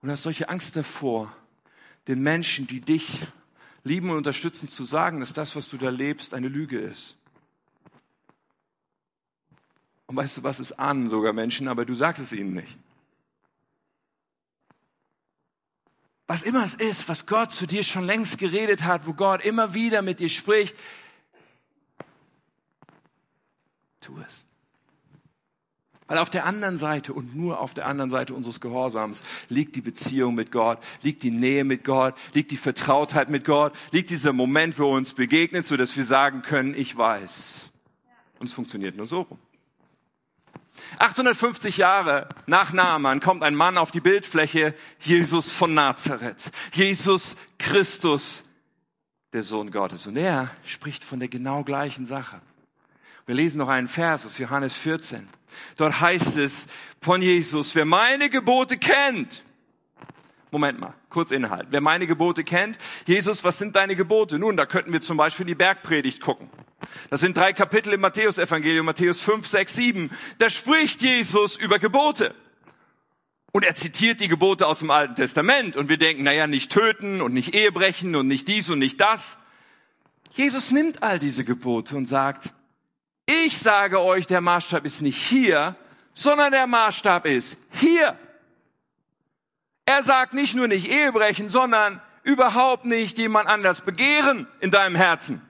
Und hast solche Angst davor, den Menschen, die dich lieben und unterstützen, zu sagen, dass das, was du da lebst, eine Lüge ist. Und weißt du was, es ahnen sogar Menschen, aber du sagst es ihnen nicht. Was immer es ist, was Gott zu dir schon längst geredet hat, wo Gott immer wieder mit dir spricht, tu es. Weil auf der anderen Seite und nur auf der anderen Seite unseres Gehorsams liegt die Beziehung mit Gott, liegt die Nähe mit Gott, liegt die Vertrautheit mit Gott, liegt dieser Moment, wo er uns begegnet, so dass wir sagen können, ich weiß. Und es funktioniert nur so rum. 850 Jahre nach Naaman kommt ein Mann auf die Bildfläche, Jesus von Nazareth, Jesus Christus, der Sohn Gottes. Und er spricht von der genau gleichen Sache. Wir lesen noch einen Vers aus Johannes 14. Dort heißt es von Jesus, wer meine Gebote kennt, Moment mal, kurz Inhalt. Wer meine Gebote kennt, Jesus, was sind deine Gebote? Nun, da könnten wir zum Beispiel die Bergpredigt gucken. Das sind drei Kapitel im Matthäusevangelium, Matthäus 5, 6, 7. Da spricht Jesus über Gebote. Und er zitiert die Gebote aus dem Alten Testament. Und wir denken, naja, nicht töten und nicht Ehe brechen und nicht dies und nicht das. Jesus nimmt all diese Gebote und sagt, ich sage euch, der Maßstab ist nicht hier, sondern der Maßstab ist hier. Er sagt nicht nur nicht Ehe brechen, sondern überhaupt nicht jemand anders begehren in deinem Herzen.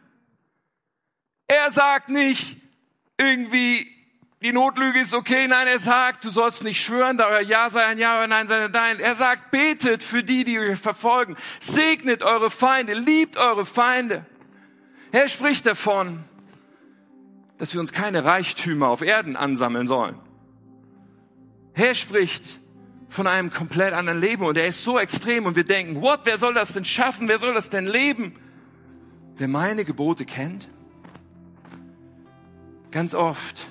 Er sagt nicht irgendwie, die Notlüge ist okay. Nein, er sagt, du sollst nicht schwören, da euer Ja sei ein Ja, euer Nein sei ein Nein. Er sagt, betet für die, die euch verfolgen. Segnet eure Feinde, liebt eure Feinde. Er spricht davon, dass wir uns keine Reichtümer auf Erden ansammeln sollen. Er spricht von einem komplett anderen Leben und er ist so extrem und wir denken, what, wer soll das denn schaffen? Wer soll das denn leben? Wer meine Gebote kennt Ganz oft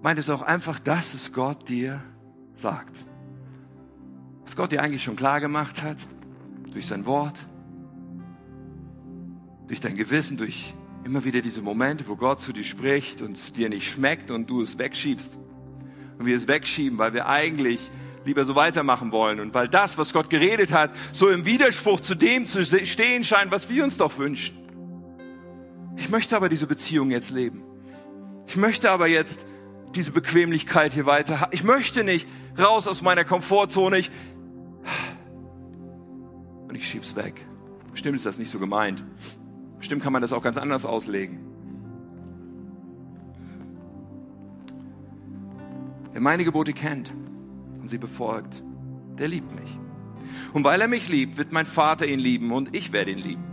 meint es auch einfach, dass es Gott dir sagt. Was Gott dir eigentlich schon klar gemacht hat, durch sein Wort, durch dein Gewissen, durch immer wieder diese Momente, wo Gott zu dir spricht und es dir nicht schmeckt und du es wegschiebst. Und wir es wegschieben, weil wir eigentlich lieber so weitermachen wollen und weil das, was Gott geredet hat, so im Widerspruch zu dem zu stehen scheint, was wir uns doch wünschen. Ich möchte aber diese Beziehung jetzt leben. Ich möchte aber jetzt diese Bequemlichkeit hier weiter. Ich möchte nicht raus aus meiner Komfortzone. Ich und ich schieb's weg. Bestimmt ist das nicht so gemeint. Bestimmt kann man das auch ganz anders auslegen. Wer meine Gebote kennt und sie befolgt, der liebt mich. Und weil er mich liebt, wird mein Vater ihn lieben und ich werde ihn lieben.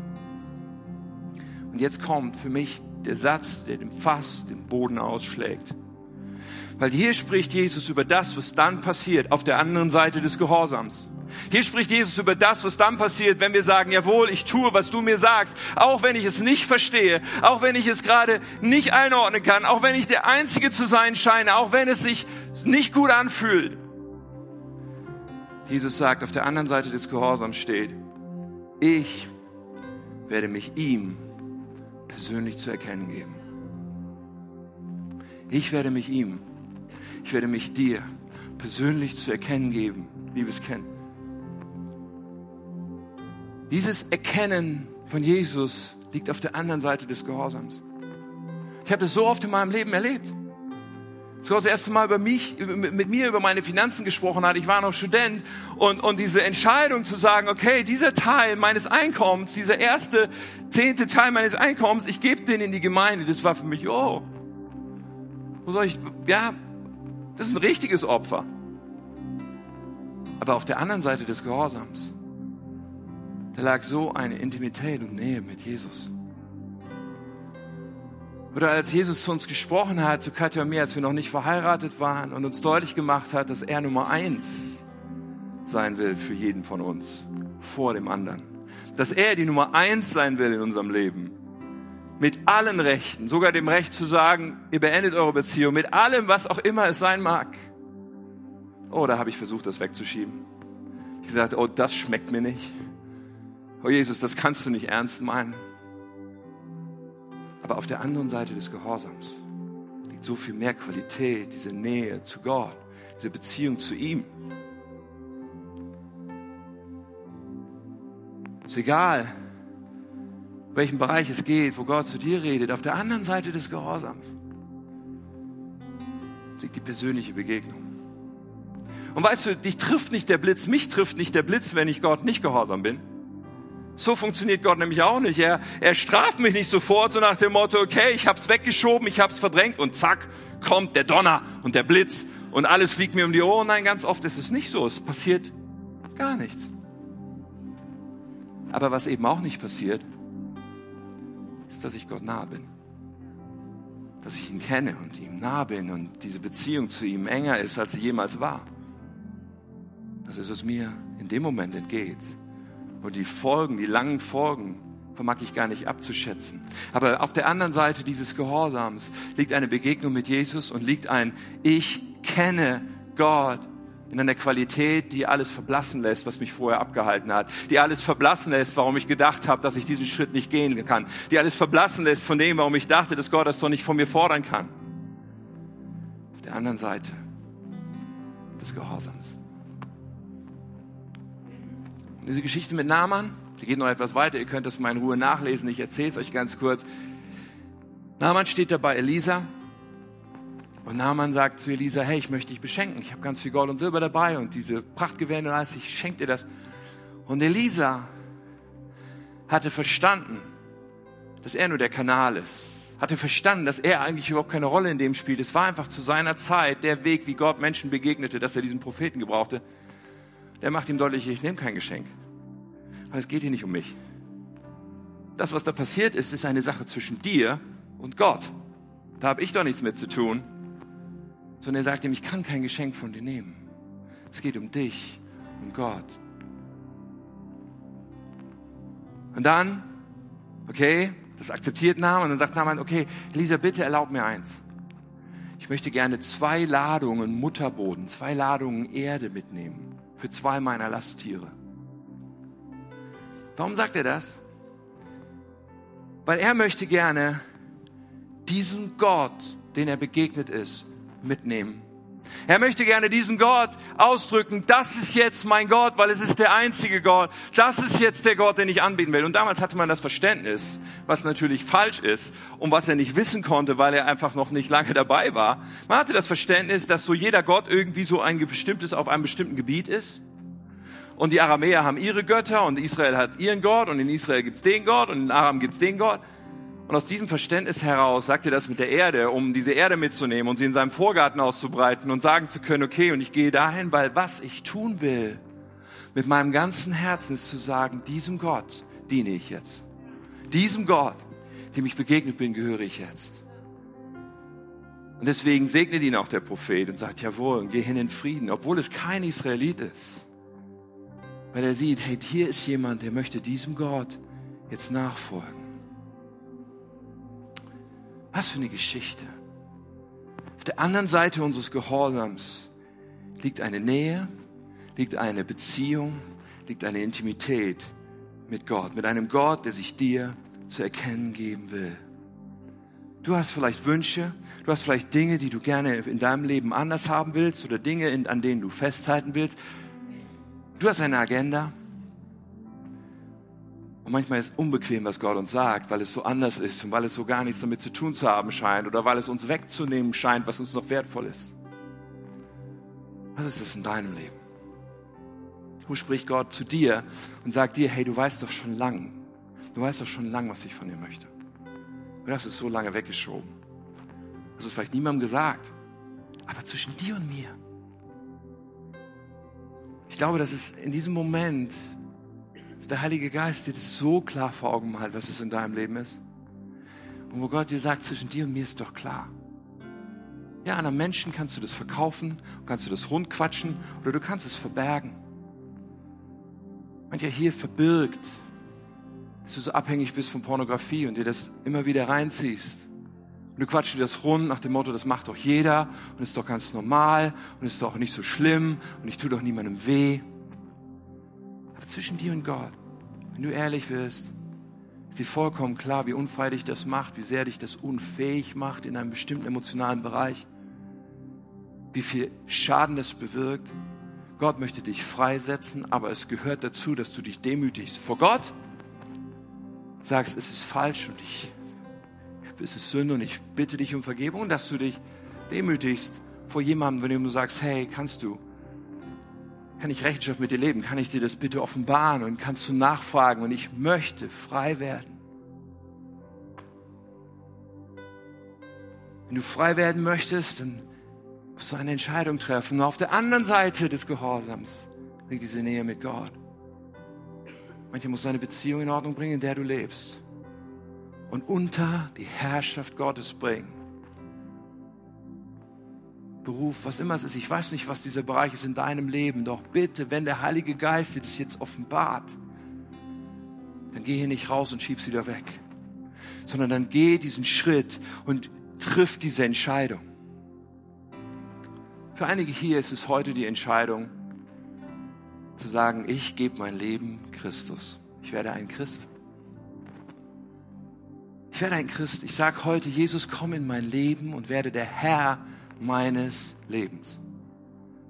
Und jetzt kommt für mich der Satz, der dem Fass den Boden ausschlägt. Weil hier spricht Jesus über das, was dann passiert auf der anderen Seite des Gehorsams. Hier spricht Jesus über das, was dann passiert, wenn wir sagen, jawohl, ich tue, was du mir sagst, auch wenn ich es nicht verstehe, auch wenn ich es gerade nicht einordnen kann, auch wenn ich der Einzige zu sein scheine, auch wenn es sich nicht gut anfühlt. Jesus sagt, auf der anderen Seite des Gehorsams steht, ich werde mich ihm persönlich zu erkennen geben. Ich werde mich ihm, ich werde mich dir persönlich zu erkennen geben, liebes Kind. Dieses Erkennen von Jesus liegt auf der anderen Seite des Gehorsams. Ich habe das so oft in meinem Leben erlebt. Gott das erste Mal über mich, mit mir über meine Finanzen gesprochen hat, ich war noch Student und, und diese Entscheidung zu sagen, okay, dieser Teil meines Einkommens, dieser erste zehnte Teil meines Einkommens, ich gebe den in die Gemeinde, das war für mich, oh, wo soll ich, ja, das ist ein richtiges Opfer. Aber auf der anderen Seite des Gehorsams, da lag so eine Intimität und Nähe mit Jesus. Oder als Jesus zu uns gesprochen hat, zu Katja und mir, als wir noch nicht verheiratet waren und uns deutlich gemacht hat, dass er Nummer eins sein will für jeden von uns, vor dem anderen. Dass er die Nummer eins sein will in unserem Leben. Mit allen Rechten, sogar dem Recht zu sagen, ihr beendet eure Beziehung, mit allem, was auch immer es sein mag. Oh, da habe ich versucht, das wegzuschieben. Ich gesagt, oh, das schmeckt mir nicht. Oh Jesus, das kannst du nicht ernst meinen. Aber auf der anderen Seite des Gehorsams liegt so viel mehr Qualität, diese Nähe zu Gott, diese Beziehung zu ihm. Ist egal, welchen Bereich es geht, wo Gott zu dir redet, auf der anderen Seite des Gehorsams liegt die persönliche Begegnung. Und weißt du, dich trifft nicht der Blitz, mich trifft nicht der Blitz, wenn ich Gott nicht gehorsam bin. So funktioniert Gott nämlich auch nicht. Er, er straft mich nicht sofort so nach dem Motto, okay, ich hab's weggeschoben, ich hab's verdrängt und zack, kommt der Donner und der Blitz und alles fliegt mir um die Ohren. Nein, ganz oft ist es nicht so. Es passiert gar nichts. Aber was eben auch nicht passiert, ist, dass ich Gott nah bin. Dass ich ihn kenne und ihm nah bin und diese Beziehung zu ihm enger ist, als sie jemals war. Dass es aus mir in dem Moment entgeht und die Folgen, die langen Folgen, vermag ich gar nicht abzuschätzen. Aber auf der anderen Seite dieses Gehorsams liegt eine Begegnung mit Jesus und liegt ein Ich kenne Gott in einer Qualität, die alles verblassen lässt, was mich vorher abgehalten hat, die alles verblassen lässt, warum ich gedacht habe, dass ich diesen Schritt nicht gehen kann, die alles verblassen lässt von dem, warum ich dachte, dass Gott das doch nicht von mir fordern kann. Auf der anderen Seite des Gehorsams. Diese Geschichte mit Naaman, die geht noch etwas weiter, ihr könnt das mal in Ruhe nachlesen, ich erzähle es euch ganz kurz. Naaman steht da bei Elisa und Naaman sagt zu Elisa, hey, ich möchte dich beschenken, ich habe ganz viel Gold und Silber dabei und diese Prachtgewände und alles, ich schenke dir das. Und Elisa hatte verstanden, dass er nur der Kanal ist. Hatte verstanden, dass er eigentlich überhaupt keine Rolle in dem spielt. Es war einfach zu seiner Zeit der Weg, wie Gott Menschen begegnete, dass er diesen Propheten gebrauchte der macht ihm deutlich, ich nehme kein Geschenk. Weil es geht hier nicht um mich. Das, was da passiert ist, ist eine Sache zwischen dir und Gott. Da habe ich doch nichts mit zu tun. Sondern er sagt ihm, ich kann kein Geschenk von dir nehmen. Es geht um dich und Gott. Und dann, okay, das akzeptiert Naaman und dann sagt Naaman, okay, Lisa, bitte erlaub mir eins. Ich möchte gerne zwei Ladungen Mutterboden, zwei Ladungen Erde mitnehmen für zwei meiner Lasttiere. Warum sagt er das? Weil er möchte gerne diesen Gott, den er begegnet ist, mitnehmen er möchte gerne diesen Gott ausdrücken, das ist jetzt mein Gott, weil es ist der einzige Gott. Das ist jetzt der Gott, den ich anbieten will. Und damals hatte man das Verständnis, was natürlich falsch ist und was er nicht wissen konnte, weil er einfach noch nicht lange dabei war. Man hatte das Verständnis, dass so jeder Gott irgendwie so ein bestimmtes auf einem bestimmten Gebiet ist. Und die Aramäer haben ihre Götter und Israel hat ihren Gott und in Israel gibt's den Gott und in Aram gibt's den Gott. Und aus diesem Verständnis heraus sagt er das mit der Erde, um diese Erde mitzunehmen und sie in seinem Vorgarten auszubreiten und sagen zu können, okay, und ich gehe dahin, weil was ich tun will, mit meinem ganzen Herzen ist zu sagen, diesem Gott diene ich jetzt. Diesem Gott, dem ich begegnet bin, gehöre ich jetzt. Und deswegen segnet ihn auch der Prophet und sagt, jawohl, geh hin in Frieden, obwohl es kein Israelit ist. Weil er sieht, hey, hier ist jemand, der möchte diesem Gott jetzt nachfolgen. Was für eine Geschichte. Auf der anderen Seite unseres Gehorsams liegt eine Nähe, liegt eine Beziehung, liegt eine Intimität mit Gott, mit einem Gott, der sich dir zu erkennen geben will. Du hast vielleicht Wünsche, du hast vielleicht Dinge, die du gerne in deinem Leben anders haben willst oder Dinge, an denen du festhalten willst. Du hast eine Agenda. Und manchmal ist es unbequem, was Gott uns sagt, weil es so anders ist und weil es so gar nichts damit zu tun zu haben scheint oder weil es uns wegzunehmen scheint, was uns noch wertvoll ist. Was ist das in deinem Leben? Wo spricht Gott zu dir und sagt dir, hey, du weißt doch schon lang, du weißt doch schon lang, was ich von dir möchte. Du hast es so lange weggeschoben. Hast es vielleicht niemandem gesagt, aber zwischen dir und mir. Ich glaube, dass es in diesem Moment dass der Heilige Geist dir das so klar vor Augen malt, was es in deinem Leben ist. Und wo Gott dir sagt, zwischen dir und mir ist doch klar. Ja, einem Menschen kannst du das verkaufen, kannst du das rundquatschen oder du kannst es verbergen. Mancher hier verbirgt, dass du so abhängig bist von Pornografie und dir das immer wieder reinziehst. Und du quatschst dir das rund nach dem Motto, das macht doch jeder und ist doch ganz normal und ist doch nicht so schlimm und ich tue doch niemandem weh zwischen dir und Gott, wenn du ehrlich wirst, ist dir vollkommen klar, wie unfrei dich das macht, wie sehr dich das unfähig macht in einem bestimmten emotionalen Bereich, wie viel Schaden das bewirkt. Gott möchte dich freisetzen, aber es gehört dazu, dass du dich demütigst vor Gott, sagst, es ist falsch und ich, es ist Sünde und ich bitte dich um Vergebung dass du dich demütigst vor jemandem, wenn du sagst, hey, kannst du kann ich Rechenschaft mit dir leben? Kann ich dir das bitte offenbaren und kannst du nachfragen? Und ich möchte frei werden. Wenn du frei werden möchtest, dann musst du eine Entscheidung treffen. Und auf der anderen Seite des Gehorsams liegt diese Nähe mit Gott. Manche muss eine Beziehung in Ordnung bringen, in der du lebst. Und unter die Herrschaft Gottes bringen. Beruf, was immer es ist. Ich weiß nicht, was dieser Bereich ist in deinem Leben. Doch bitte, wenn der Heilige Geist dir das jetzt offenbart, dann geh hier nicht raus und schieb's wieder weg, sondern dann geh diesen Schritt und triff diese Entscheidung. Für einige hier ist es heute die Entscheidung zu sagen, ich gebe mein Leben Christus. Ich werde ein Christ. Ich werde ein Christ. Ich sage heute, Jesus, komm in mein Leben und werde der Herr meines Lebens.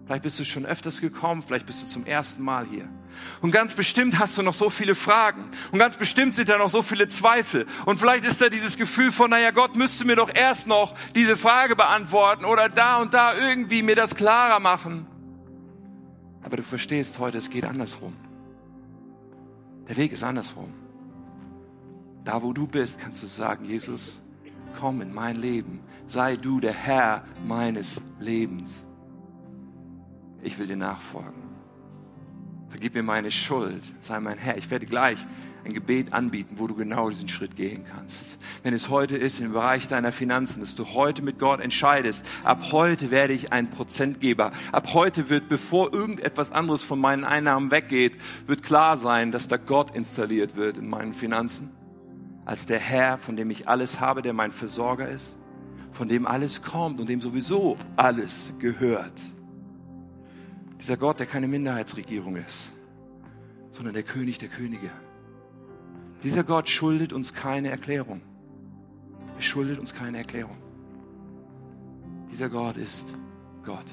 Vielleicht bist du schon öfters gekommen, vielleicht bist du zum ersten Mal hier. Und ganz bestimmt hast du noch so viele Fragen. Und ganz bestimmt sind da noch so viele Zweifel. Und vielleicht ist da dieses Gefühl von, naja, Gott müsste mir doch erst noch diese Frage beantworten oder da und da irgendwie mir das klarer machen. Aber du verstehst heute, es geht andersrum. Der Weg ist andersrum. Da, wo du bist, kannst du sagen, Jesus, komm in mein Leben sei du der Herr meines Lebens. Ich will dir nachfolgen. Vergib mir meine Schuld, sei mein Herr. Ich werde gleich ein Gebet anbieten, wo du genau diesen Schritt gehen kannst. Wenn es heute ist im Bereich deiner Finanzen, dass du heute mit Gott entscheidest, ab heute werde ich ein Prozentgeber. Ab heute wird, bevor irgendetwas anderes von meinen Einnahmen weggeht, wird klar sein, dass da Gott installiert wird in meinen Finanzen. Als der Herr, von dem ich alles habe, der mein Versorger ist von dem alles kommt und dem sowieso alles gehört. Dieser Gott, der keine Minderheitsregierung ist, sondern der König der Könige. Dieser Gott schuldet uns keine Erklärung. Er schuldet uns keine Erklärung. Dieser Gott ist Gott.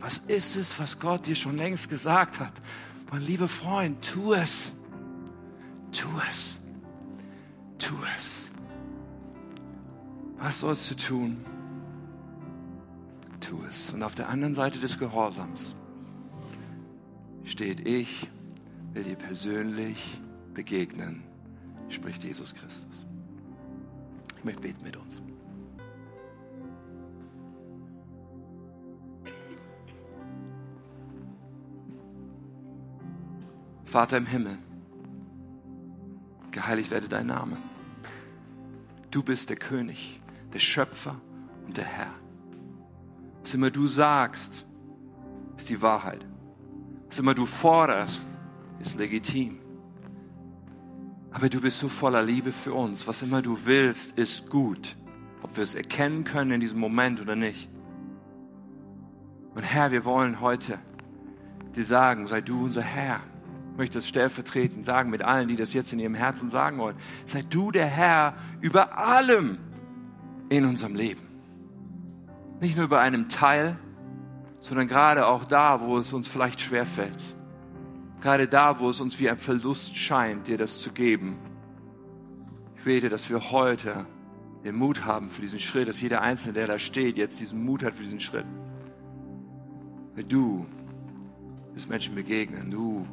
Was ist es, was Gott dir schon längst gesagt hat? Mein lieber Freund, tu es. Tu es. Tu es. Was sollst du tun? Tu es. Und auf der anderen Seite des Gehorsams steht, ich will dir persönlich begegnen, spricht Jesus Christus. Ich möchte beten mit uns. Vater im Himmel, geheiligt werde dein Name. Du bist der König der Schöpfer und der Herr. Was immer du sagst, ist die Wahrheit. Was immer du forderst, ist legitim. Aber du bist so voller Liebe für uns. Was immer du willst, ist gut. Ob wir es erkennen können in diesem Moment oder nicht. Und Herr, wir wollen heute dir sagen, sei du unser Herr. Ich möchte das stellvertretend sagen mit allen, die das jetzt in ihrem Herzen sagen wollen. Sei du der Herr über allem in unserem Leben. Nicht nur über einem Teil, sondern gerade auch da, wo es uns vielleicht schwerfällt. Gerade da, wo es uns wie ein Verlust scheint, dir das zu geben. Ich bete, dass wir heute den Mut haben für diesen Schritt, dass jeder Einzelne, der da steht, jetzt diesen Mut hat für diesen Schritt. Weil du wirst Menschen begegnen, du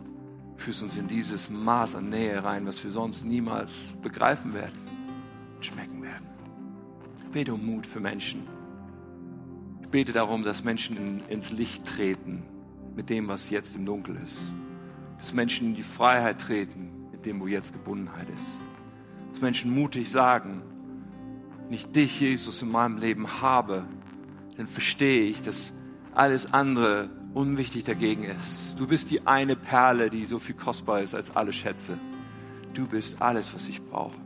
führst uns in dieses Maß an Nähe rein, was wir sonst niemals begreifen werden, schmecken werden. Ich bete um Mut für Menschen bete darum, dass Menschen in, ins Licht treten mit dem, was jetzt im Dunkel ist. Dass Menschen in die Freiheit treten mit dem, wo jetzt Gebundenheit ist. Dass Menschen mutig sagen, wenn ich dich, Jesus, in meinem Leben habe, dann verstehe ich, dass alles andere unwichtig dagegen ist. Du bist die eine Perle, die so viel kostbar ist als alle Schätze. Du bist alles, was ich brauche.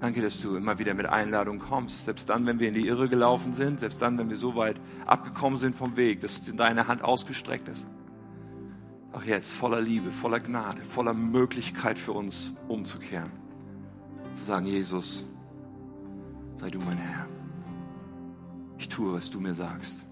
Danke, dass du immer wieder mit Einladung kommst. Selbst dann, wenn wir in die Irre gelaufen sind, selbst dann, wenn wir so weit abgekommen sind vom Weg, dass deine Hand ausgestreckt ist. Auch jetzt voller Liebe, voller Gnade, voller Möglichkeit für uns umzukehren. Zu sagen, Jesus, sei du mein Herr. Ich tue, was du mir sagst.